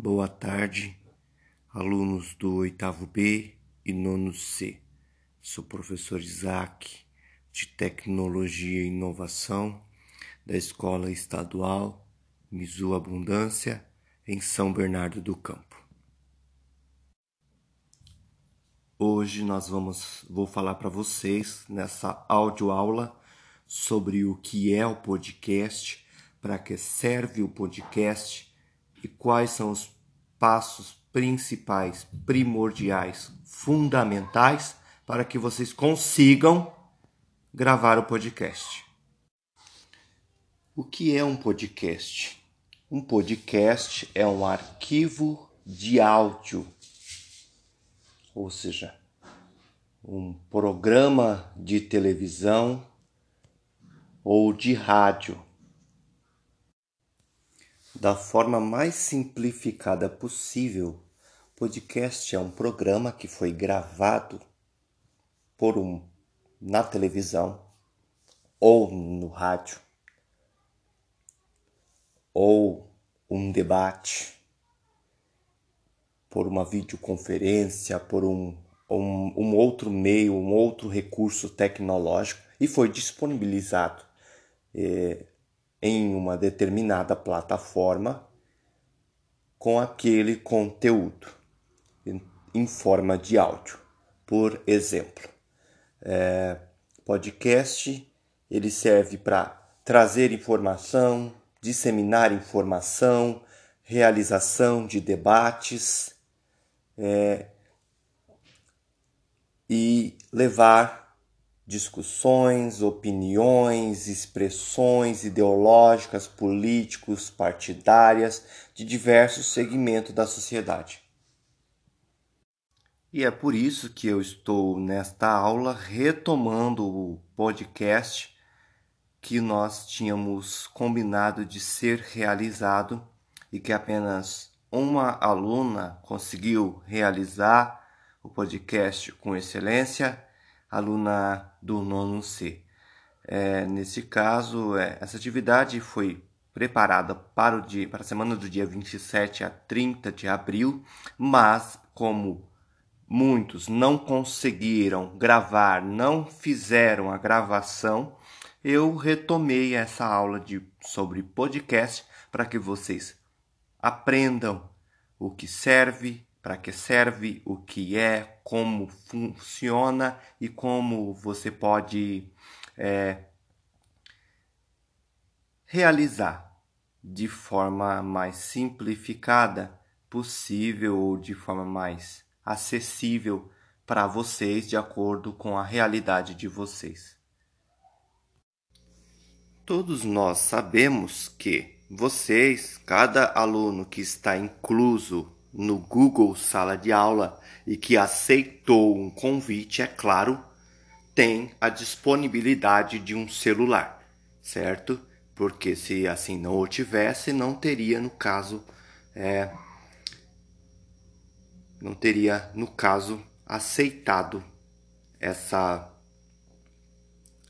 Boa tarde, alunos do oitavo B e nono C. Sou professor Isaac, de Tecnologia e Inovação, da Escola Estadual Mizu Abundância, em São Bernardo do Campo. Hoje nós vamos, vou falar para vocês nessa audioaula sobre o que é o podcast, para que serve o podcast e quais são os passos principais, primordiais, fundamentais para que vocês consigam gravar o podcast. O que é um podcast? Um podcast é um arquivo de áudio, ou seja, um programa de televisão ou de rádio da forma mais simplificada possível, podcast é um programa que foi gravado por um na televisão ou no rádio ou um debate por uma videoconferência, por um, um, um outro meio, um outro recurso tecnológico e foi disponibilizado eh, em uma determinada plataforma com aquele conteúdo em forma de áudio. Por exemplo, é, podcast ele serve para trazer informação, disseminar informação, realização de debates é, e levar discussões, opiniões, expressões ideológicas, políticos, partidárias de diversos segmentos da sociedade. E é por isso que eu estou nesta aula retomando o podcast que nós tínhamos combinado de ser realizado e que apenas uma aluna conseguiu realizar o podcast com excelência aluna do nono C. É, nesse caso, é, essa atividade foi preparada para, o dia, para a semana do dia 27 a 30 de abril, mas como muitos não conseguiram gravar, não fizeram a gravação, eu retomei essa aula de, sobre podcast para que vocês aprendam o que serve, para que serve, o que é, como funciona e como você pode é, realizar de forma mais simplificada possível ou de forma mais acessível para vocês de acordo com a realidade de vocês. Todos nós sabemos que vocês, cada aluno que está incluso no Google Sala de Aula e que aceitou um convite, é claro, tem a disponibilidade de um celular, certo? Porque se assim não o tivesse, não teria no caso, é, não teria no caso aceitado essa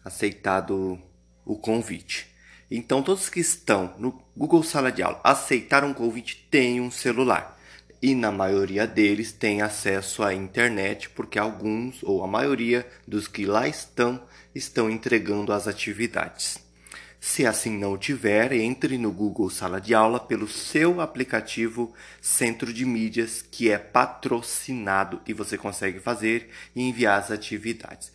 aceitado o convite. Então todos que estão no Google Sala de Aula aceitaram o convite têm um celular e na maioria deles tem acesso à internet, porque alguns ou a maioria dos que lá estão estão entregando as atividades. Se assim não tiver, entre no Google Sala de Aula pelo seu aplicativo Centro de Mídias, que é patrocinado e você consegue fazer e enviar as atividades.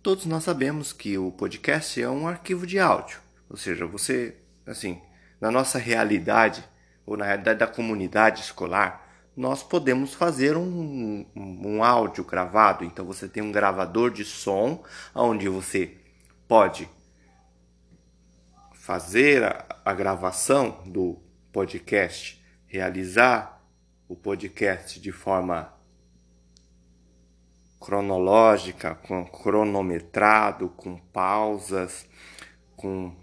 Todos nós sabemos que o podcast é um arquivo de áudio, ou seja, você, assim, na nossa realidade ou na realidade da comunidade escolar, nós podemos fazer um, um, áudio gravado. Então você tem um gravador de som onde você pode fazer a, a gravação do podcast, realizar o podcast de forma cronológica, com cronometrado, com pausas, com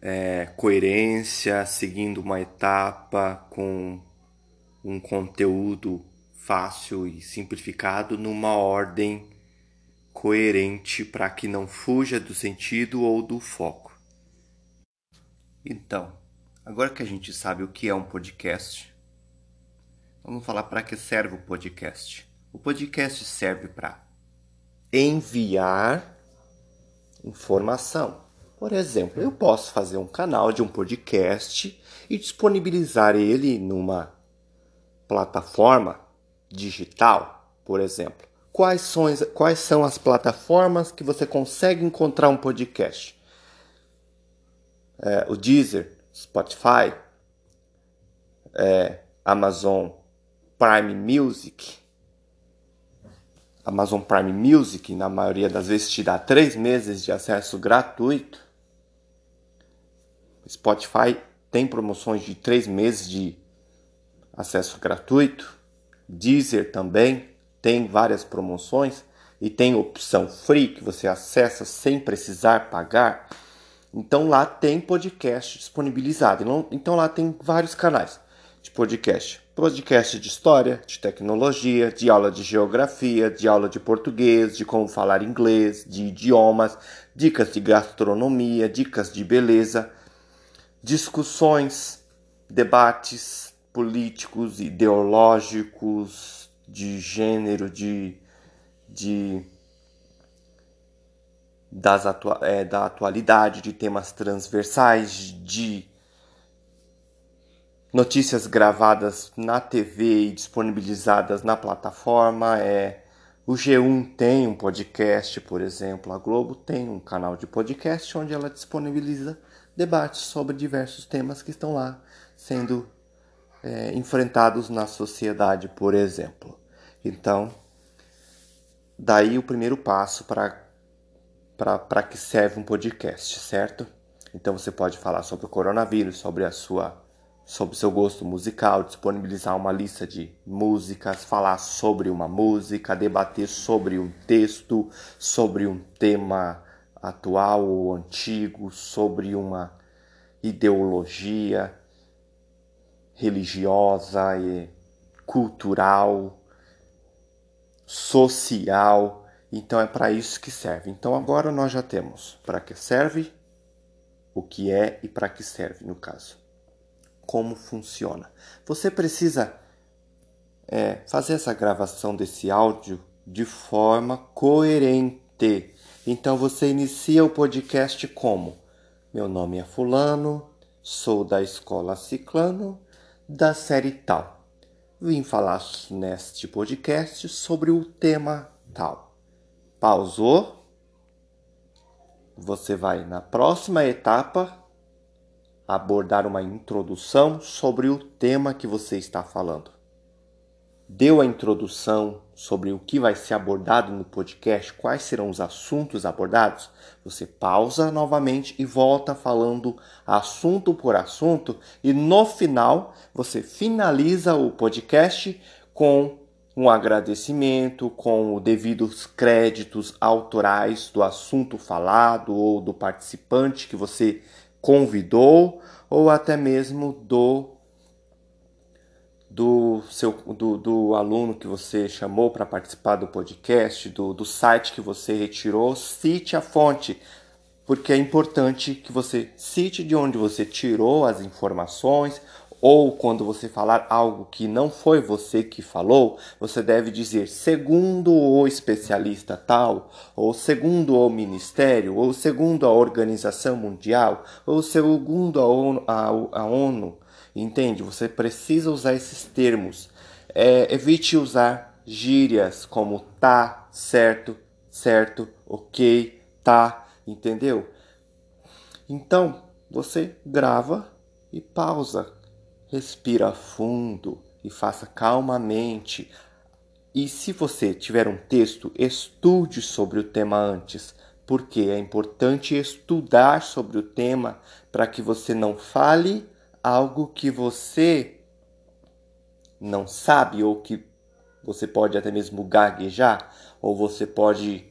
é, coerência, seguindo uma etapa, com um conteúdo fácil e simplificado numa ordem coerente para que não fuja do sentido ou do foco. Então, agora que a gente sabe o que é um podcast, Vamos falar para que serve o podcast. O podcast serve para enviar informação. Por exemplo, eu posso fazer um canal de um podcast e disponibilizar ele numa plataforma digital, por exemplo. Quais são, quais são as plataformas que você consegue encontrar um podcast? É, o Deezer, Spotify, é, Amazon Prime Music. Amazon Prime Music, na maioria das vezes, te dá três meses de acesso gratuito. Spotify tem promoções de três meses de acesso gratuito. Deezer também tem várias promoções e tem opção free que você acessa sem precisar pagar. Então lá tem podcast disponibilizado. Então lá tem vários canais de podcast. Podcast de história, de tecnologia, de aula de geografia, de aula de português, de como falar inglês, de idiomas, dicas de gastronomia, dicas de beleza, discussões, debates políticos, ideológicos, de gênero, de, de das atua é, da atualidade, de temas transversais, de notícias gravadas na TV e disponibilizadas na plataforma. É, o G1 tem um podcast, por exemplo, a Globo tem um canal de podcast onde ela disponibiliza debates sobre diversos temas que estão lá sendo é, enfrentados na sociedade, por exemplo. Então, daí o primeiro passo para que serve um podcast, certo? Então você pode falar sobre o coronavírus, sobre a sua sobre seu gosto musical, disponibilizar uma lista de músicas, falar sobre uma música, debater sobre um texto, sobre um tema atual ou antigo, sobre uma ideologia religiosa e cultural, social. Então é para isso que serve. Então agora nós já temos para que serve, o que é e para que serve no caso como funciona. Você precisa é, fazer essa gravação desse áudio de forma coerente. Então você inicia o podcast como: Meu nome é Fulano, sou da escola Ciclano, da série tal. Vim falar neste podcast sobre o tema tal. Pausou? Você vai na próxima etapa abordar uma introdução sobre o tema que você está falando. Deu a introdução sobre o que vai ser abordado no podcast, quais serão os assuntos abordados, você pausa novamente e volta falando assunto por assunto e no final você finaliza o podcast com um agradecimento, com os devidos créditos autorais do assunto falado ou do participante que você convidou ou até mesmo do do seu do, do aluno que você chamou para participar do podcast, do, do site que você retirou, cite a fonte, porque é importante que você cite de onde você tirou as informações ou quando você falar algo que não foi você que falou, você deve dizer segundo o especialista tal, ou segundo o ministério, ou segundo a Organização Mundial, ou segundo a ONU. A, a ONU. Entende? Você precisa usar esses termos. É, evite usar gírias como tá, certo, certo, ok, tá, entendeu? Então, você grava e pausa respira fundo e faça calmamente. E se você tiver um texto, estude sobre o tema antes, porque é importante estudar sobre o tema para que você não fale algo que você não sabe ou que você pode até mesmo gaguejar, ou você pode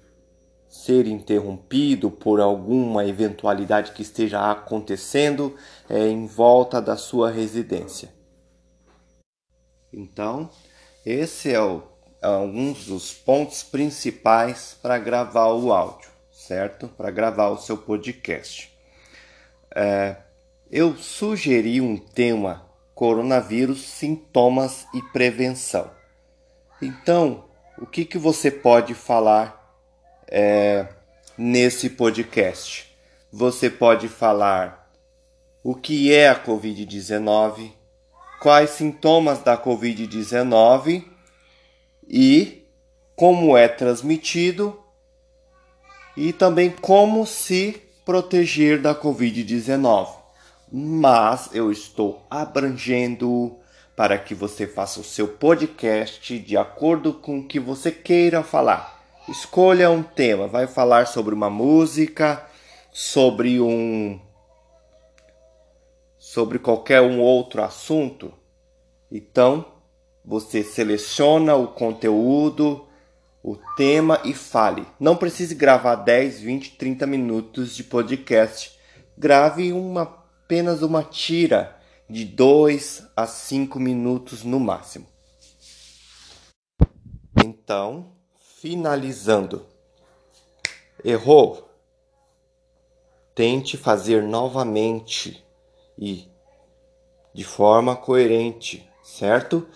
ser interrompido por alguma eventualidade que esteja acontecendo é, em volta da sua residência. Então, esse é, o, é alguns dos pontos principais para gravar o áudio, certo? Para gravar o seu podcast. É, eu sugeri um tema coronavírus, sintomas e prevenção. Então, o que, que você pode falar é, nesse podcast? Você pode falar o que é a Covid-19, quais sintomas da Covid-19 e como é transmitido e também como se proteger da Covid-19. Mas eu estou abrangendo para que você faça o seu podcast de acordo com o que você queira falar. Escolha um tema, vai falar sobre uma música, sobre um sobre qualquer um outro assunto. Então, você seleciona o conteúdo, o tema e fale. Não precise gravar 10, 20, 30 minutos de podcast. Grave uma, apenas uma tira de 2 a 5 minutos no máximo. Então, finalizando. Errou? Tente fazer novamente e de forma coerente, certo?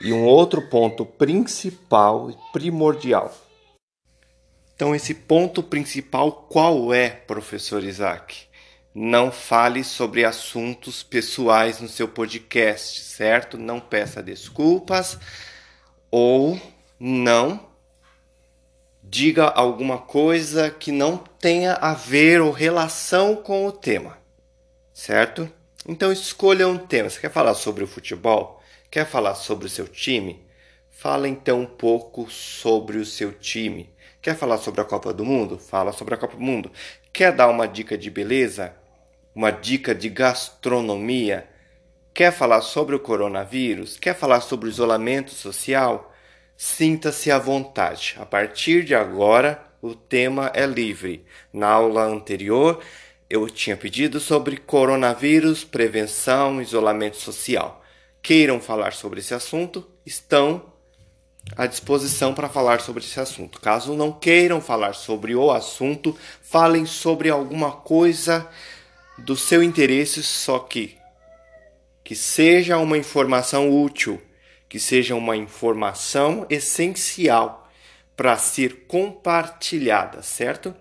E um outro ponto principal e primordial. Então, esse ponto principal qual é, professor Isaac? Não fale sobre assuntos pessoais no seu podcast, certo? Não peça desculpas ou não diga alguma coisa que não tenha a ver ou relação com o tema, certo? Então escolha um tema. Você quer falar sobre o futebol? Quer falar sobre o seu time? Fala então um pouco sobre o seu time. Quer falar sobre a Copa do Mundo? Fala sobre a Copa do Mundo. Quer dar uma dica de beleza? Uma dica de gastronomia? Quer falar sobre o coronavírus? Quer falar sobre o isolamento social? Sinta-se à vontade. A partir de agora, o tema é livre. Na aula anterior, eu tinha pedido sobre coronavírus, prevenção, isolamento social queiram falar sobre esse assunto, estão à disposição para falar sobre esse assunto. Caso não queiram falar sobre o assunto, falem sobre alguma coisa do seu interesse, só que que seja uma informação útil, que seja uma informação essencial para ser compartilhada, certo?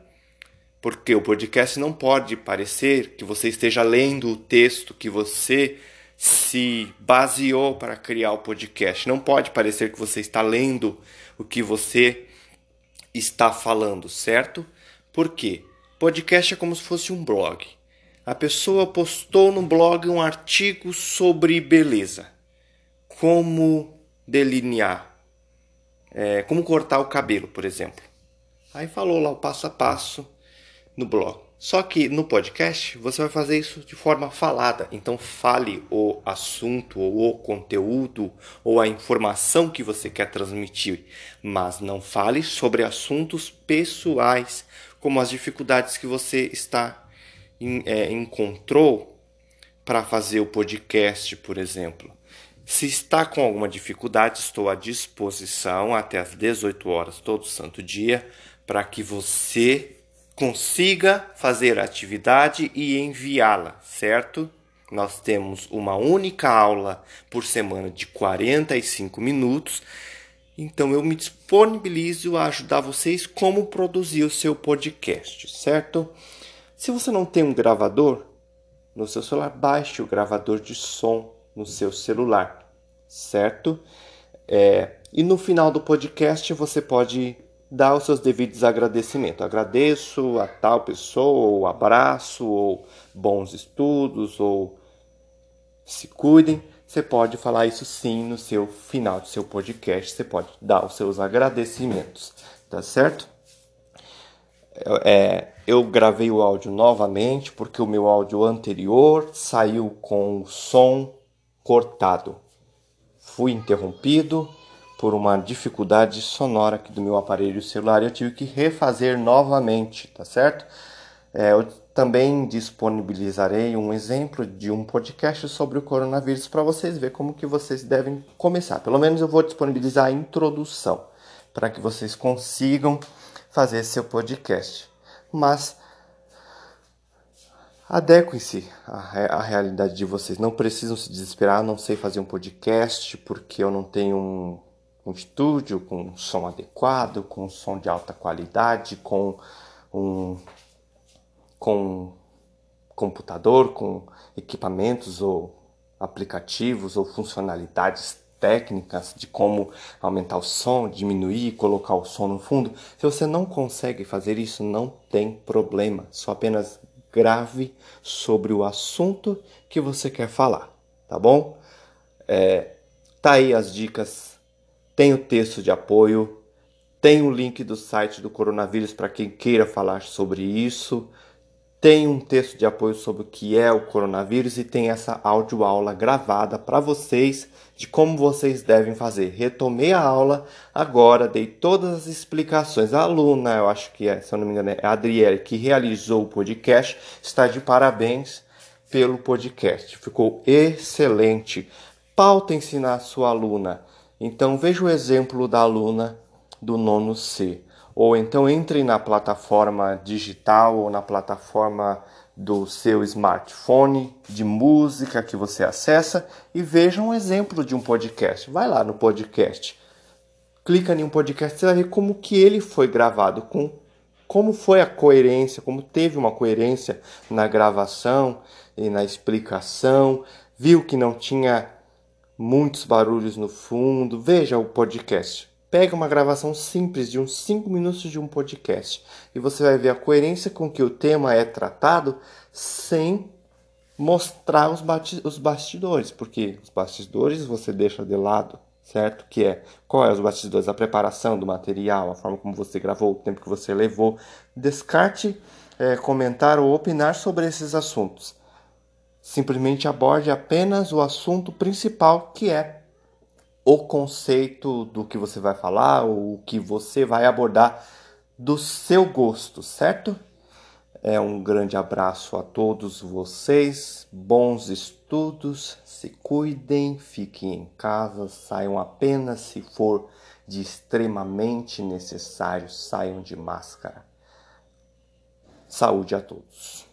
Porque o podcast não pode parecer que você esteja lendo o texto que você se baseou para criar o podcast. Não pode parecer que você está lendo o que você está falando, certo? Por quê? Podcast é como se fosse um blog. A pessoa postou no blog um artigo sobre beleza. Como delinear, é, como cortar o cabelo, por exemplo. Aí falou lá o passo a passo no blog. Só que no podcast você vai fazer isso de forma falada. Então fale o assunto ou o conteúdo ou a informação que você quer transmitir, mas não fale sobre assuntos pessoais, como as dificuldades que você está em, é, encontrou para fazer o podcast, por exemplo. Se está com alguma dificuldade, estou à disposição até às 18 horas todo santo dia para que você consiga fazer a atividade e enviá-la, certo? Nós temos uma única aula por semana de 45 minutos. Então eu me disponibilizo a ajudar vocês como produzir o seu podcast, certo? Se você não tem um gravador no seu celular, baixe o gravador de som no seu celular, certo? É, e no final do podcast você pode dar os seus devidos agradecimentos. Agradeço a tal pessoa, ou abraço, ou bons estudos, ou se cuidem. Você pode falar isso sim no seu final do seu podcast. Você pode dar os seus agradecimentos, tá certo? É, eu gravei o áudio novamente porque o meu áudio anterior saiu com o som cortado. Fui interrompido por uma dificuldade sonora aqui do meu aparelho celular e eu tive que refazer novamente, tá certo? É, eu também disponibilizarei um exemplo de um podcast sobre o coronavírus para vocês ver como que vocês devem começar. Pelo menos eu vou disponibilizar a introdução para que vocês consigam fazer seu podcast. Mas Adequem-se à, à, realidade de vocês. Não precisam se desesperar. Não sei fazer um podcast porque eu não tenho um, um estúdio com som adequado, com som de alta qualidade, com um com computador, com equipamentos ou aplicativos ou funcionalidades técnicas de como aumentar o som, diminuir, colocar o som no fundo. Se você não consegue fazer isso, não tem problema. Só apenas grave sobre o assunto que você quer falar, tá bom? É, tá aí as dicas. Tem o texto de apoio, tem o link do site do coronavírus para quem queira falar sobre isso. Tem um texto de apoio sobre o que é o coronavírus e tem essa aula gravada para vocês de como vocês devem fazer. Retomei a aula agora, dei todas as explicações. A aluna, eu acho que é, se eu não me engano, é a Adriele, que realizou o podcast, está de parabéns pelo podcast. Ficou excelente. Pauta ensinar a sua aluna. Então veja o exemplo da aluna do nono C ou então entre na plataforma digital ou na plataforma do seu smartphone de música que você acessa e veja um exemplo de um podcast. Vai lá no podcast, clica em um podcast, você vai ver como que ele foi gravado, com como foi a coerência, como teve uma coerência na gravação e na explicação, viu que não tinha muitos barulhos no fundo. Veja o podcast. Pega uma gravação simples de uns 5 minutos de um podcast e você vai ver a coerência com que o tema é tratado sem mostrar os, os bastidores, porque os bastidores você deixa de lado, certo? Que é qual é os bastidores, a preparação do material, a forma como você gravou, o tempo que você levou. Descarte é, comentar ou opinar sobre esses assuntos. Simplesmente aborde apenas o assunto principal que é o conceito do que você vai falar, o que você vai abordar do seu gosto, certo? É um grande abraço a todos vocês, bons estudos, se cuidem, fiquem em casa, saiam apenas se for de extremamente necessário, saiam de máscara. Saúde a todos.